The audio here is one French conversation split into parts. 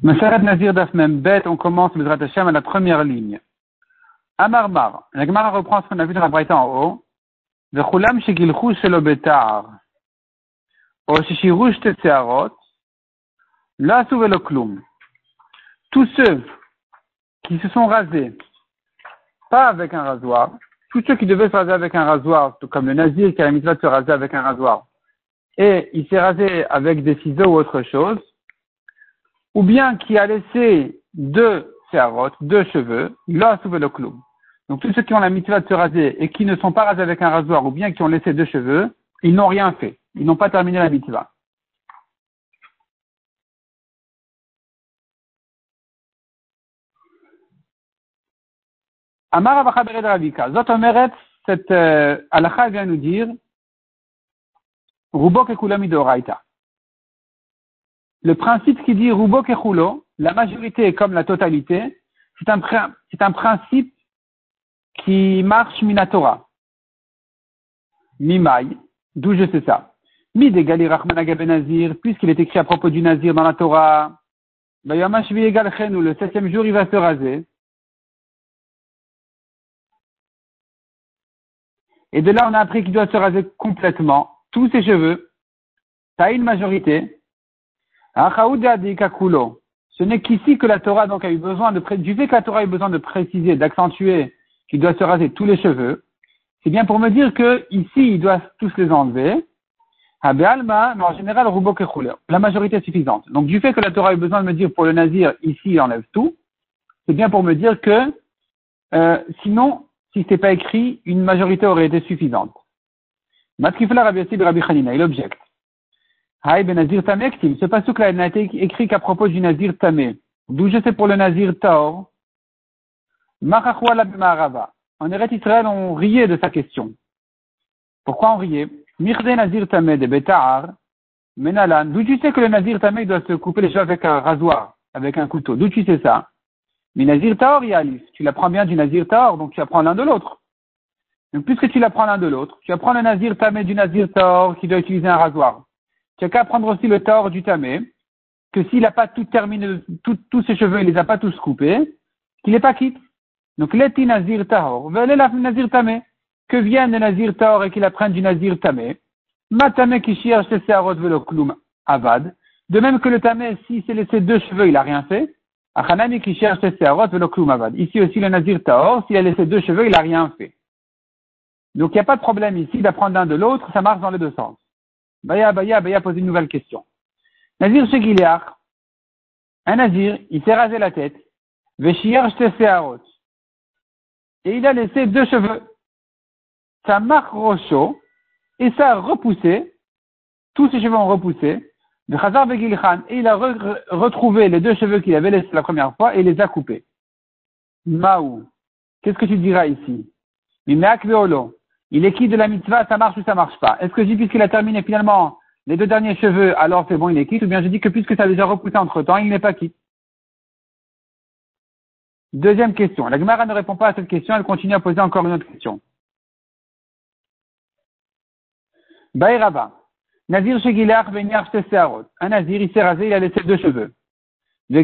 Maseret Nazir Dafmem Bet, on commence le Hashem à la première ligne. Amarmar, la Gemara reprend ce qu'on a vu dans la Braïta en haut. Vechulam shegilchu shelo betar. O shishirush tetzearot. La velo klum. Tous ceux qui se sont rasés, pas avec un rasoir, tous ceux qui devaient se raser avec un rasoir, comme le nazir qui a la mitzvah de se raser avec un rasoir, et il s'est rasé avec des ciseaux ou autre chose, ou bien qui a laissé deux serrottes, deux cheveux, là sous le clou. Donc tous ceux qui ont la mitzvah de se raser et qui ne sont pas rasés avec un rasoir, ou bien qui ont laissé deux cheveux, ils n'ont rien fait. Ils n'ont pas terminé la mitzvah. Amar Ravika. Zot cette euh, vient nous dire, Rubok Midoraita. Le principe qui dit Rubok la majorité est comme la totalité, c'est un, principe qui marche minatora. Mimai, d'où je sais ça. Mi de Rachman Nazir, puisqu'il est écrit à propos du Nazir dans la Torah, le septième jour, il va se raser. Et de là, on a appris qu'il doit se raser complètement, tous ses cheveux. Ça a une majorité. Ce n'est qu'ici que la Torah donc a eu besoin de du fait que la Torah a eu besoin de préciser, d'accentuer qu'il doit se raser tous les cheveux. C'est bien pour me dire que ici il doit tous les enlever. mais en général, la majorité suffisante. Donc du fait que la Torah a eu besoin de me dire pour le nazir, ici il enlève tout, c'est bien pour me dire que euh, sinon si ce n'était pas écrit, une majorité aurait été suffisante. Matkifla Rabbi Rabbi Hanina, il objecte. Haï ben Nazir Tamektim, ce passage-là n'a été écrit qu'à propos du Nazir Tamé. D'où je sais pour le Nazir Taor. Machachwala b'ma'arava. En Eretz Israël, on riait de sa question. Pourquoi on riait? Mirde Nazir Tamé de Beta'ar, Menalan. D'où tu sais que le Nazir Tamé doit se couper les cheveux avec un rasoir, avec un couteau? D'où tu sais ça? Mais Nazir Taor, Yalis, tu l'apprends bien du Nazir Taor, donc tu apprends l'un de l'autre. Donc puisque tu l'apprends l'un de l'autre, tu apprends le Nazir Tamé du Nazir Taor qui doit utiliser un rasoir. Tu as qu'à apprendre aussi le Taor du Tamé, que s'il n'a pas tout terminé, tous ses cheveux, il les a pas tous coupés, qu'il n'est pas quitte. Donc l'eti Nazir Taor, la Nazir Tamé, que vienne le Nazir Taor et qu'il apprenne du Nazir Tamé. Matame qui cherche ses avad. De même que le Tamé, s'il s'est laissé deux cheveux, il n'a rien fait. Achanami qui cherche ses Ici aussi le Nazir Taor, s'il a laissé deux cheveux, il n'a rien fait. Donc il n'y a pas de problème ici d'apprendre l'un de l'autre, ça marche dans les deux sens. Baya, Baya, Baya pose une nouvelle question. Nazir chez un Nazir, il s'est rasé la tête, et il a laissé deux cheveux. Ça marque rocho, et ça a repoussé, tous ses cheveux ont repoussé, et il a retrouvé les deux cheveux qu'il avait laissés la première fois et les a coupés. Maou. Qu'est-ce que tu diras ici? Il est qui de la mitzvah, ça marche ou ça marche pas? Est-ce que je dis puisqu'il a terminé finalement les deux derniers cheveux, alors c'est bon, il est quitte, ou bien je dis que puisque ça a déjà repoussé entre temps, il n'est pas quitte? Deuxième question. La Gemara ne répond pas à cette question, elle continue à poser encore une autre question. Baïraba. Nazir chez Un Nazir, il s'est rasé, il a laissé deux cheveux. Le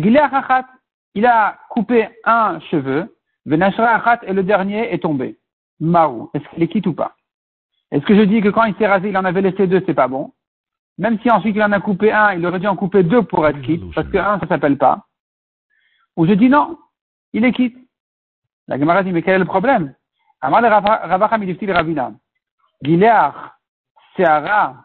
il a coupé un cheveu. Venashra et le dernier est tombé. Maou. Est-ce qu'il est quitte ou pas? Est-ce que je dis que quand il s'est rasé, il en avait laissé deux, c'est pas bon? Même si ensuite il en a coupé un, il aurait dû en couper deux pour être quitte, parce que un, ça s'appelle pas. Ou je dis non, il est quitte. La Gemara dit, mais quel est le problème? Amar le Ravacha Midifti Ravina. Gileach, Seara,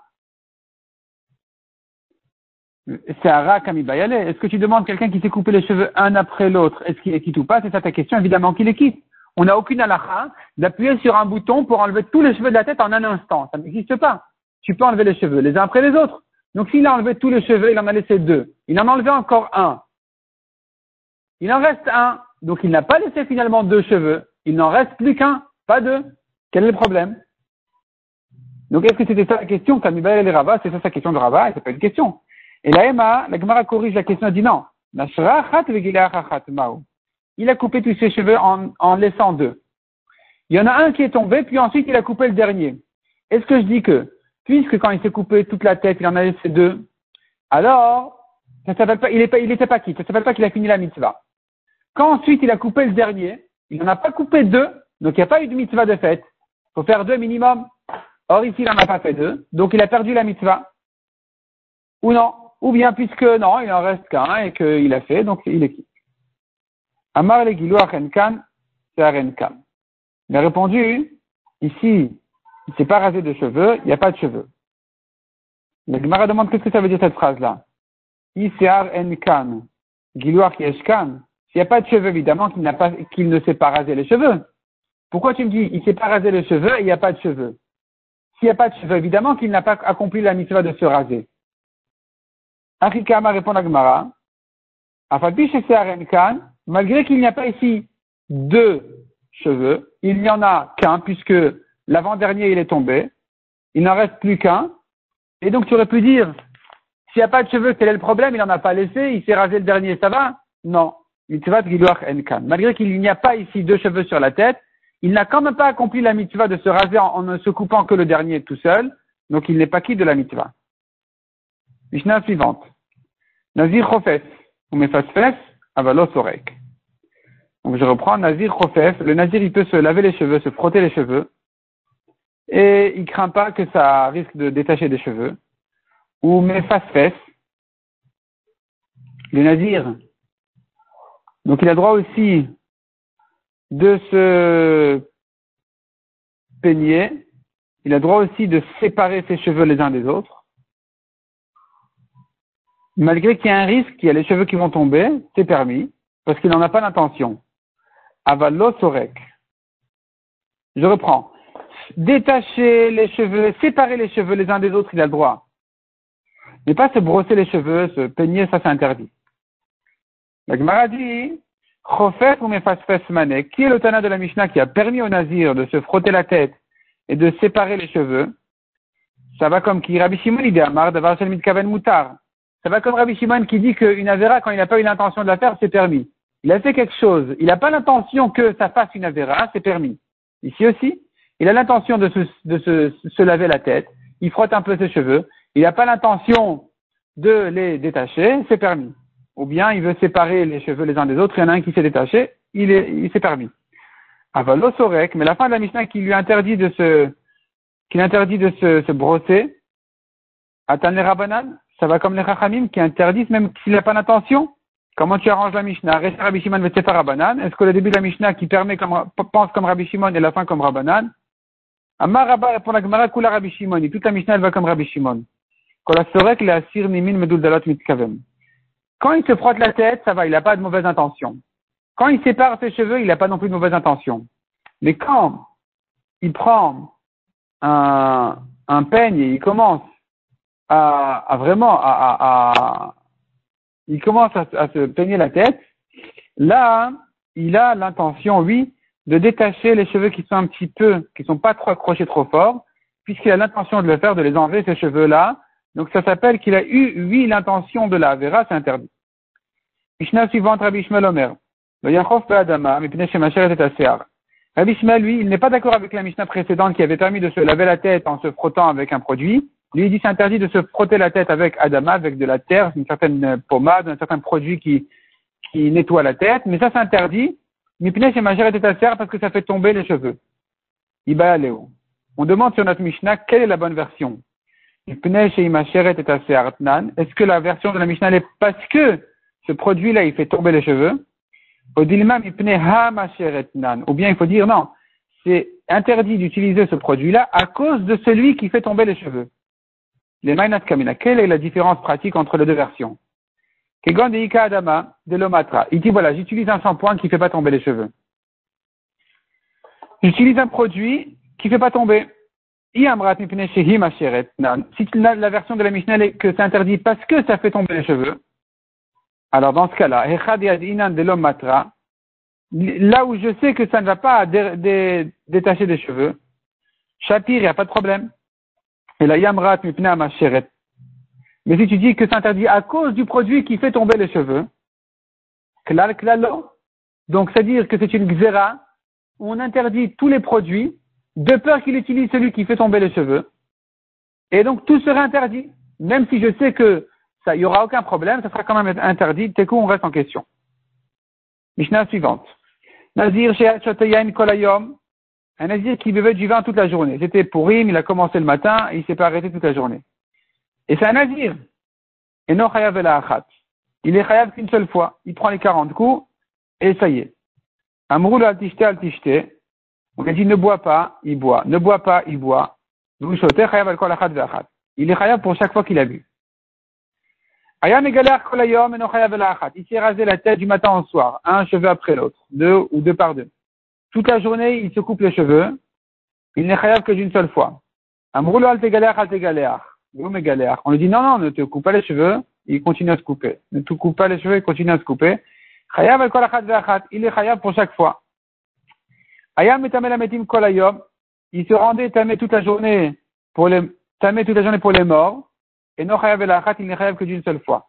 est-ce que tu demandes quelqu'un qui s'est coupé les cheveux un après l'autre, est-ce qu'il est quitte ou pas? C'est ça ta question, évidemment qu'il est quitte. On n'a aucune halakha d'appuyer sur un bouton pour enlever tous les cheveux de la tête en un instant. Ça n'existe pas. Tu peux enlever les cheveux les uns après les autres. Donc s'il a enlevé tous les cheveux, il en a laissé deux. Il en a enlevé encore un. Il en reste un. Donc il n'a pas laissé finalement deux cheveux. Il n'en reste plus qu'un, pas deux. Quel est le problème? Donc est-ce que c'était ça la question? Kamibel et Rava, c'est ça sa question de Rava, et c'est pas une question. Et la Emma, la Gemara corrige la question, elle dit non. Il a coupé tous ses cheveux en, laissant deux. Il y en a un qui est tombé, puis ensuite il a coupé le dernier. Est-ce que je dis que, puisque quand il s'est coupé toute la tête, il en a laissé deux, alors ça s'appelle pas, il pas, il pas quitte, ça s'appelle pas qu'il a fini la mitzvah. Quand ensuite il a coupé le dernier, il n'en a pas coupé deux, donc il n'y a pas eu de mitzvah de fête. Il faut faire deux minimum. Or ici, il n'en a pas fait deux, donc il a perdu la mitzvah. Ou non, ou bien puisque non, il en reste qu'un et qu'il a fait, donc il est quitte. Amar le Gilou Arenkan, c'est Arenkan. Il a répondu, ici, il ne s'est pas rasé de cheveux, il n'y a pas de cheveux. La Gemara demande qu'est-ce que ça veut dire cette phrase-là? Isar Enkan, Giluach Yeshkan. S'il n'y a pas de cheveux, évidemment, qu'il ne s'est pas rasé les cheveux. Pourquoi tu me dis, il ne s'est pas rasé les cheveux il n'y a pas de cheveux? S'il n'y a pas de cheveux, évidemment qu'il n'a pas accompli la mitzvah de se raser. Achikama répond à Gemara. Malgré qu'il n'y a pas ici deux cheveux, il n'y en a qu'un puisque l'avant-dernier il est tombé, il n'en reste plus qu'un, et donc tu aurais pu dire, s'il n'y a pas de cheveux, quel est le problème? Il n'en a pas laissé, il s'est rasé le dernier, ça va? Non. Malgré qu'il n'y a pas ici deux cheveux sur la tête, il n'a quand même pas accompli la mitzvah de se raser en, ne se coupant que le dernier tout seul, donc il n'est pas quitte de la mitzvah? Mishnah suivante. Nazir chofef, ou mefasfes, Donc je reprends Nazir chofef. Le Nazir, il peut se laver les cheveux, se frotter les cheveux, et il craint pas que ça risque de détacher des cheveux. Ou mefasfes. Le Nazir, donc il a droit aussi de se peigner, il a droit aussi de séparer ses cheveux les uns des autres. Malgré qu'il y a un risque, qu'il y a les cheveux qui vont tomber, c'est permis, parce qu'il n'en a pas l'intention. Avalosorek. Je reprends. Détacher les cheveux, séparer les cheveux les uns des autres, il a le droit. Mais pas se brosser les cheveux, se peigner, ça c'est interdit. La Gemara dit, ou Mane, qui est le Tana de la Mishnah qui a permis au Nazir de se frotter la tête et de séparer les cheveux Ça va comme qui? Rabbi Shimon il dit Amar mitkaven mutar. Ça va comme Rabbi Shimon qui dit qu'une Avera, quand il n'a pas eu l'intention de la faire, c'est permis. Il a fait quelque chose, il n'a pas l'intention que ça fasse une Avera, c'est permis. Ici aussi, il a l'intention de, se, laver la tête, il frotte un peu ses cheveux, il n'a pas l'intention de les détacher, c'est permis ou bien il veut séparer les cheveux les uns des autres, il y en a un qui s'est détaché, il est, il s'est permis. Avalosorek, mais la fin de la Mishnah qui lui interdit de se, qui de se, se brosser, Atan les Rabbanan, ça va comme les Chachamim qui interdisent même s'il n'a pas d'intention. Comment tu arranges la Mishnah? Rabbi Shimon Rabbanan. Est-ce que le début de la Mishnah qui permet pense comme Rabbi Shimon et la fin comme Rabbanan? Amar Rabba répond la Gemara Kula Rabbi Shimon. Et toute la Mishnah elle va comme Rabbi Shimon. Quand il se frotte la tête, ça va, il n'a pas de mauvaise intention. Quand il sépare ses cheveux, il n'a pas non plus de mauvaise intention. Mais quand il prend un, un peigne et il commence à, vraiment à, il commence à, se peigner la tête, là, il a l'intention, oui, de détacher les cheveux qui sont un petit peu, qui sont pas trop accrochés trop fort, puisqu'il a l'intention de le faire, de les enlever, ces cheveux-là, donc ça s'appelle qu'il a eu, oui, l'intention de la vera, c'est interdit. Mishnah suivante, Rabbi Ishmael Omer. Rabbi Ishmael, lui, il n'est pas d'accord avec la Mishnah précédente qui avait permis de se laver la tête en se frottant avec un produit. Lui, dit c'est interdit de se frotter la tête avec Adama, avec de la terre, une certaine pommade, un certain produit qui, qui nettoie la tête. Mais ça, c'est interdit. Mipnei chez était parce que ça fait tomber les cheveux. Iba On demande sur notre Mishnah quelle est la bonne version. Est-ce que la version de la Mishnah est parce que ce produit-là, il fait tomber les cheveux? Ou bien il faut dire non, c'est interdit d'utiliser ce produit-là à cause de celui qui fait tomber les cheveux. Les Kamina. Quelle est la différence pratique entre les deux versions Adama de l'Omatra. Il dit voilà, j'utilise un shampoing qui ne fait pas tomber les cheveux. J'utilise un produit qui ne fait pas tomber. Si la version de la Mishnah est que c'est interdit parce que ça fait tomber les cheveux, alors dans ce cas-là, là où je sais que ça ne va pas détacher des cheveux, Shapir, il n'y a pas de problème. Et la Yamrat Mais si tu dis que c'est interdit à cause du produit qui fait tomber les cheveux, donc c'est-à-dire que c'est une xéra, on interdit tous les produits de peur qu'il utilise celui qui fait tomber les cheveux. Et donc tout serait interdit. Même si je sais que ça, il y aura aucun problème, ça sera quand même interdit. Tekou, on reste en question. Mishnah suivante. Nazir Kolayom. Un Nazir qui buvait du vin toute la journée. C'était pour il a commencé le matin et il s'est pas arrêté toute la journée. Et c'est un Nazir. Et non chayav. Il est chayav qu'une seule fois. Il prend les 40 coups et ça y est. Amroul al tishte al tishte. On a dit ne bois pas, il boit. Ne bois pas, il boit. Il est chayav pour chaque fois qu'il a bu. Et. Il s'est rasé la tête du matin au soir, un cheveu après l'autre, deux ou deux par deux. Toute la journée, il se coupe les cheveux. Il n'est chayav que d'une seule fois. Amroul al tegalech al tegalech. On lui dit non, non, ne te coupe pas les cheveux, il continue à se couper. Ne te coupe pas les cheveux, il continue à se couper. Chayav al kolachat Il est chayav pour chaque fois. Ayam metim kolayom. Il se rendait tamé toute la journée pour les, tamé toute la journée pour les morts. Et non chayav el il n'est chayav que d'une seule fois.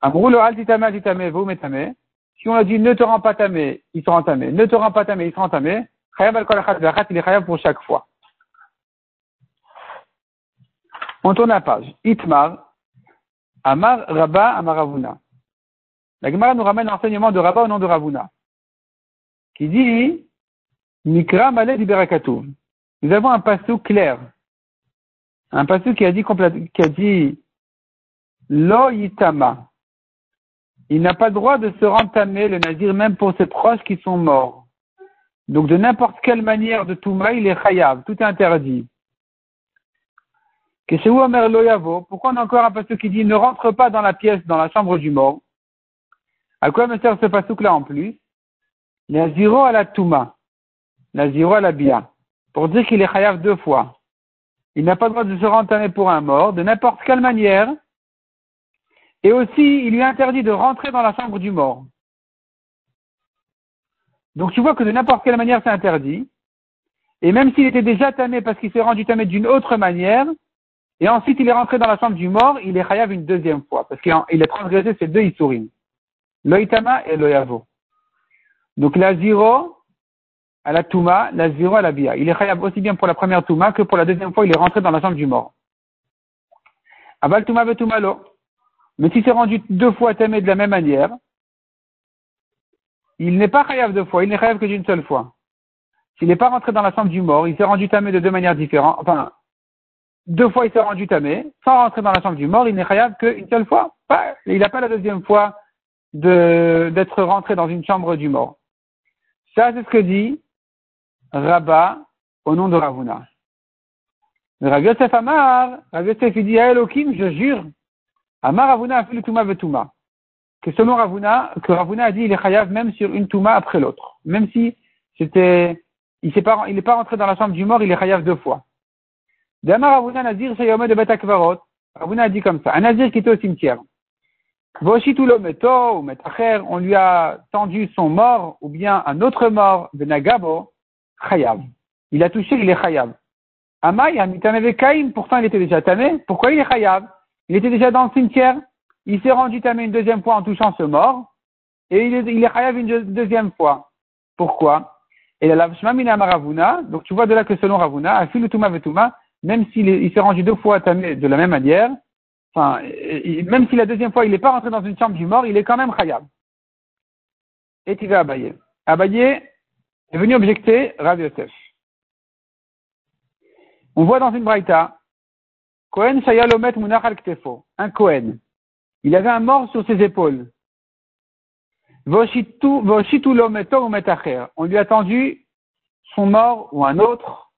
Amrou al titame al titame vous metame. Si on a dit ne te rends pas tamé, il se rend tamé. Ne te rends pas tamé, il se rend tamé. Chayav al il est pour chaque fois. On tourne la page. Itmar, Amar Rabba Amaravuna. La Gemara nous ramène l'enseignement de Rabba au nom de Ravuna, qui dit Mikra Malé Berakatu. Nous avons un passou clair, un passou qui a dit, qui a dit Lo Yitama. Il n'a pas le droit de se rentamer, le nazir, même pour ses proches qui sont morts. Donc de n'importe quelle manière de Touma, il est chayav, tout est interdit. Que c'est Omer Loyavo. Pourquoi on a encore un passage qui dit ne rentre pas dans la pièce, dans la chambre du mort? À quoi me sert ce passage là en plus? La ziro à la Touma. La ziro à la Bia. Pour dire qu'il est chayav deux fois. Il n'a pas le droit de se rentamer pour un mort, de n'importe quelle manière. Et aussi, il lui interdit de rentrer dans la chambre du mort. Donc tu vois que de n'importe quelle manière c'est interdit. Et même s'il était déjà tamé parce qu'il s'est rendu tamé d'une autre manière, et ensuite, il est rentré dans la chambre du mort, il est chayav une deuxième fois, parce qu'il a transgressé ces deux isurim. Loïtama et loyavo. Donc la ziro à la touma, la ziro à la bia. Il est chayav aussi bien pour la première touma que pour la deuxième fois, il est rentré dans la chambre du mort. Aval touma lo. Mais s'il s'est rendu deux fois tamé de la même manière, il n'est pas chayav deux fois, il n'est chayav que d'une seule fois. S'il n'est pas rentré dans la chambre du mort, il s'est rendu tamé de deux manières différentes, enfin, deux fois il s'est rendu tamé, sans rentrer dans la chambre du mort, il n'est khayab qu'une seule fois. il n'a pas la deuxième fois d'être rentré dans une chambre du mort. Ça, c'est ce que dit Rabat au nom de Ravuna. Rav Yosef Amar, Rav Yosef dit à Elohim, je jure, Amar Ravuna a fait le Touma Vetuma. Que selon Ravuna, que Ravuna a dit il est chayav même sur une Touma après l'autre. Même si c'était, il n'est pas, il pas rentré dans la chambre du mort, il est chayav deux fois. Damar Ravuna Nazir Shayome de Betakvarot. Ravuna a dit comme ça. Un Nazir qui était au cimetière. Voshitulo Meto ou Metacher, on lui a tendu son mort ou bien un autre mort de Nagabo, Chayav. Il a touché, il est Chayav. Amay, Amitameve Kaim, pourtant il était déjà tamé. Pourquoi il est Chayav? Il était déjà dans le cimetière. Il s'est rendu tamé une deuxième fois en touchant ce mort. Et il est, il une deuxième fois. Pourquoi? Et la Lavshma Ravuna, donc tu vois de là que selon Ravuna, Afilutuma Vetuma, même s'il s'est rendu deux fois tamé de la même manière, enfin, même si la deuxième fois il n'est pas rentré dans une chambre du mort, il est quand même khayab. Et il va Abaye. Abaye est venu objecter Rav. On voit dans une braïta, Kohen Shayalomet Munach al Ktefo, un Kohen. Il avait un mort sur ses épaules. On lui a tendu son mort ou un autre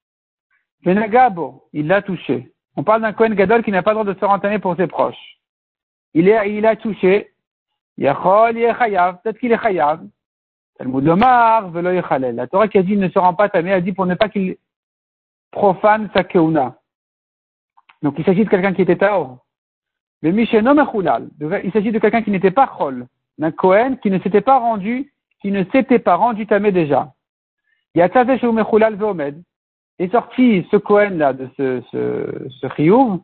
Benagabo, il l'a touché. On parle d'un Kohen Gadol qui n'a pas le droit de se rentamer pour ses proches. Il est, il a touché. Yachol, peut-être qu'il est Chayav. Talmud Lomar, Velo. La Torah qui a dit ne se rend pas tamé, a dit pour ne pas qu'il profane sa keuna. Donc il s'agit de quelqu'un qui était Taor. Le Misheno Mechulal. Il s'agit de quelqu'un qui n'était pas Chol. D'un Kohen qui ne s'était pas rendu, qui ne s'était pas rendu tamé déjà. Yatzaveh Mechulal Veomed est sorti ce Cohen là de ce ce ce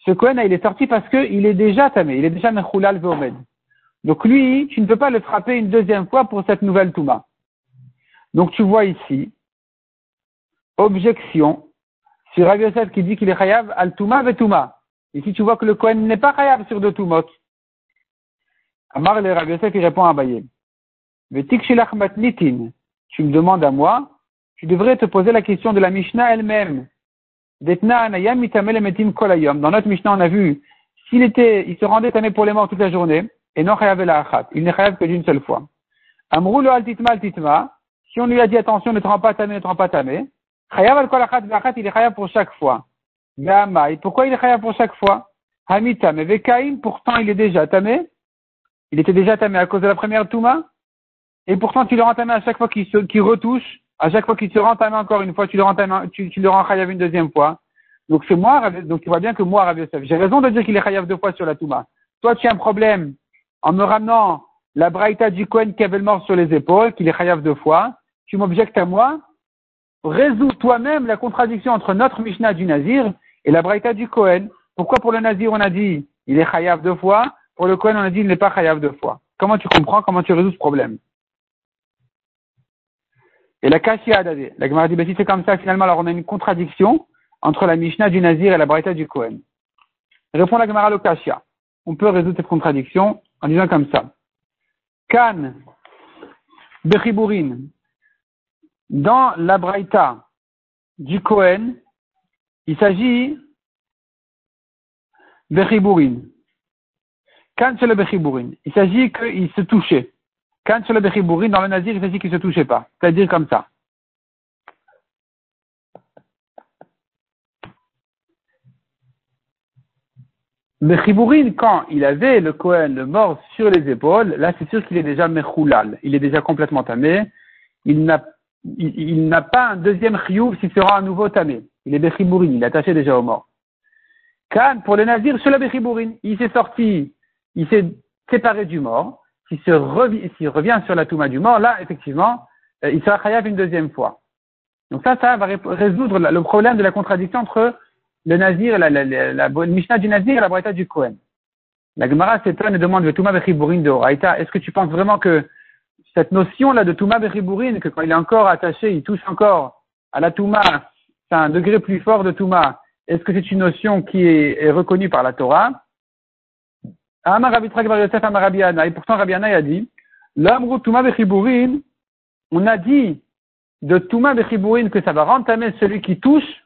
ce Cohen là il est sorti parce qu'il est déjà tamé, il est déjà Mechulal Veomed. Donc lui, tu ne peux pas le frapper une deuxième fois pour cette nouvelle Touma. Donc tu vois ici, objection sur Rav Yosef qui dit qu'il est Chayav al Touma ve Touma. Ici tu vois que le Cohen n'est pas Chayav sur deux Toumot. Amar le Rabbi Yosef, il répond à Abaye. matnitin. Tu me demandes à moi, tu devrais te poser la question de la Mishnah elle-même. Dans notre Mishnah, on a vu, s'il était, il se rendait tamé pour les morts toute la journée, et non Il n'est chayav que d'une seule fois. Amrou lo altitma altitma. Si on lui a dit attention, ne te rends pas tamé, ne te rends pas tamé. Chayav al kol il est chayav pour chaque fois. Mais pourquoi il est chayav pour chaque fois? Hamita, mais Vekaim, pourtant il est déjà tamé. Il était déjà tamé à cause de la première touma. Et pourtant tu le rends tamé à chaque fois qu'il retouche. À chaque fois qu'il se rend tamé encore une fois, tu le rends tamé, tu, le rends chayav une deuxième fois. Donc c'est moi, donc tu vois bien que moi, Yosef, j'ai raison de dire qu'il est chayav deux fois sur la touma. Toi, tu as un problème en me ramenant la braïta du Kohen qui avait le mort sur les épaules, qu'il est chayav deux fois. Tu m'objectes à moi. Résous toi-même la contradiction entre notre Mishnah du Nazir et la braïta du Kohen. Pourquoi pour le Nazir on a dit il est chayav deux fois, pour le Kohen on a dit il n'est pas chayav deux fois. Comment tu comprends, comment tu résous ce problème? Et la Kashia la Gemara dit, ben, si c'est comme ça, finalement, alors on a une contradiction entre la Mishnah du Nazir et la braïta du Kohen. Répond la Gemara le Kashia. On peut résoudre cette contradiction en disant comme ça. Kan Bechiburin, dans la braïta du Kohen, il s'agit Bechiburin. Quand sur le Bechiburin, il s'agit qu'il se touchait. Quand sur le Bechiburin, dans le Nazir, il s'agit qu'il ne se touchait pas. C'est-à-dire comme ça. Bechiburin, quand il avait le Kohen, le mort, sur les épaules, là c'est sûr qu'il est déjà Mechoulal. Il est déjà complètement tamé. Il n'a il, n'a pas un deuxième chiyuv s'il sera à nouveau tamé. Il est Bechiburin, il est attaché déjà au mort. Khan, pour le navire, sur la Bechibourine, il s'est sorti, il s'est séparé du mort. S'il revient, sur la Touma du mort, là, effectivement, euh, il sera chayav une deuxième fois. Donc ça, ça va résoudre le problème de la contradiction entre le nazir, la, la, Mishnah du nazir et la Braïta du Kohen. La Gemara s'étonne et demande le Touma Bechibourine de Oraïta. Est-ce que tu penses vraiment que cette notion-là de Touma Bechibourine, que quand il est encore attaché, il touche encore à la Touma, c'est un degré plus fort de Touma, est-ce que c'est une notion qui est, reconnue par la Torah? Et pourtant, Rabbi a dit, L'amru Touma Bechiburin, on a dit de Touma Bechiburin que ça va rentamer celui qui touche,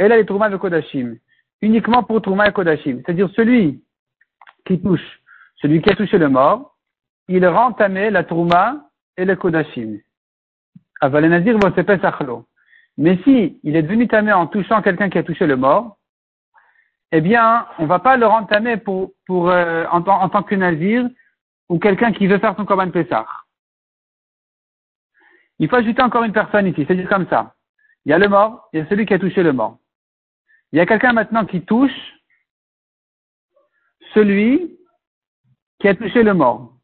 et là, les Touma Kodashim. Uniquement pour Touma et Kodashim. C'est-à-dire celui qui touche, celui qui a touché le mort, il rentamait la Touma et le Kodashim. Avalenazir. Mais si il est devenu tamé en touchant quelqu'un qui a touché le mort, eh bien, on ne va pas le rendre tamé pour, euh, en, tant que nazir ou quelqu'un qui veut faire son korban Pessah. Il faut ajouter encore une personne ici, c'est-à-dire comme ça. Il y a le mort, il y a celui qui a touché le mort. Il y a quelqu'un maintenant qui touche celui qui a touché le mort.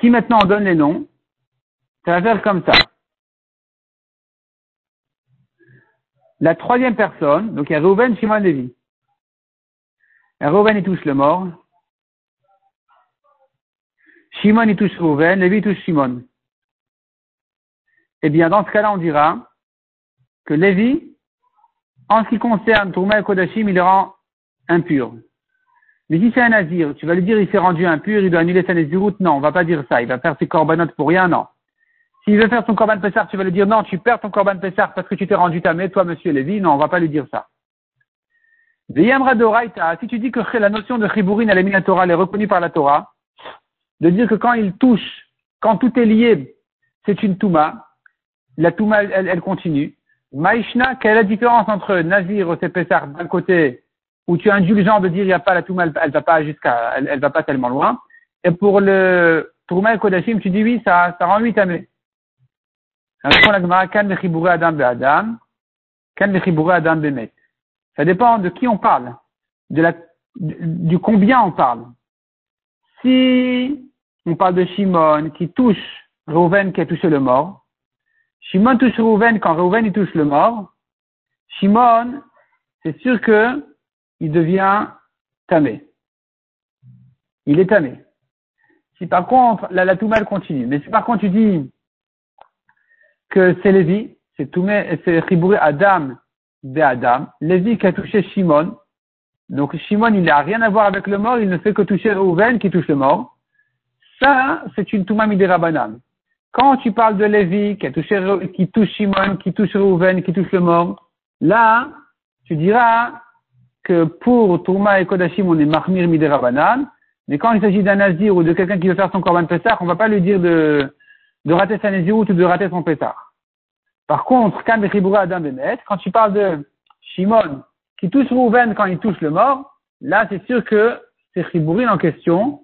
Si maintenant on donne les noms, ça va faire comme ça. La troisième personne, donc il y a Reuven, Shimon, Lévi. Reuven, il touche le mort. Shimon, il touche Reuven, Lévi touche Shimon. Eh bien, dans ce cas-là, on dira que Lévi, en ce qui concerne Tourma et Kodashim, il le rend impur. Mais si c'est un nazir, tu vas lui dire il s'est rendu impur, il doit annuler sa route. Non, on va pas dire ça. Il va faire ses corbanotes pour rien, non. S'il veut faire son Corban Pessar, tu vas lui dire non, tu perds ton Corban Pessar parce que tu t'es rendu tamé, toi, monsieur Lévi. Non, on va pas lui dire ça. Si tu dis que la notion de Chibourine à la Torah, elle est reconnue par la Torah, de dire que quand il touche, quand tout est lié, c'est une Touma, la Touma, elle, continue. Maïshna, quelle est la différence entre Nazir et Pessar d'un côté, où tu es indulgent de dire il n'y a pas la Touma, elle, va pas jusqu'à, elle, va pas tellement loin, et pour le Touma et Kodashim, tu dis oui, ça, ça rend huit tamé. Ça dépend de qui on parle, de la, du combien on parle. Si on parle de Shimon qui touche Reuven qui a touché le mort, Shimon touche Reuven quand Reuven il touche le mort, Shimon, c'est sûr que il devient tamé. Il est tamé. Si par contre, la, la mal continue, mais si par contre tu dis que c'est Lévi, c'est Toumé, c'est Ribouré Adam de Adam, Lévi qui a touché Shimon, Donc Shimon, il n'a rien à voir avec le mort, il ne fait que toucher Reuven qui touche le mort. Ça, c'est une Touma Midirabanan. Quand tu parles de Lévi qui, a touché, qui touche Shimon, qui touche Reuven, qui touche le mort, là, tu diras que pour Touma et Kodashim, on est Mahmir Midirabanan, mais quand il s'agit d'un Nazir ou de quelqu'un qui veut faire son Korban Pessah, on ne va pas lui dire de, de rater sa Nazir ou de rater son Pessah. Par contre, quand tu parles de Shimon qui touche Rouven quand il touche le mort, là c'est sûr que c'est Chibourin en question,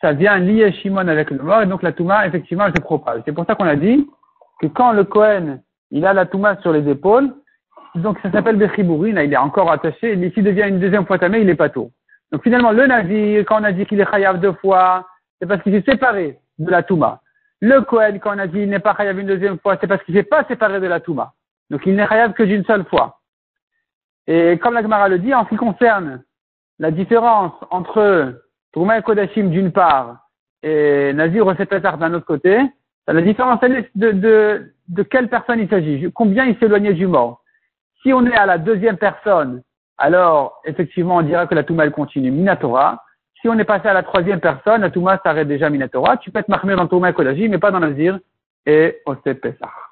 ça vient lier Shimon avec le mort et donc la Touma effectivement elle se propage. C'est pour ça qu'on a dit que quand le Kohen il a la Touma sur les épaules, donc ça s'appelle Bechibourin, il est encore attaché, et s'il devient une deuxième fois tamé, il est pas tout. Donc finalement le navire, quand on a dit qu'il est chayav deux fois, c'est parce qu'il s'est séparé de la Touma. Le Kohen, quand on a dit il n'est pas chayav une deuxième fois, c'est parce qu'il s'est pas séparé de la Touma. Donc il n'est chayav que d'une seule fois. Et comme la Gemara le dit, en ce qui concerne la différence entre Touma et Kodashim d'une part et Nazir au d'un autre côté, la différence est de, de, de quelle personne il s'agit, combien il éloigné du mort? Si on est à la deuxième personne, alors effectivement on dira que la Touma elle continue Minatora. Si on est passé à la troisième personne, la Touma s'arrête déjà Minatora. Tu peux être marmé dans Touma et mais pas dans Nazir et Osep Pesach.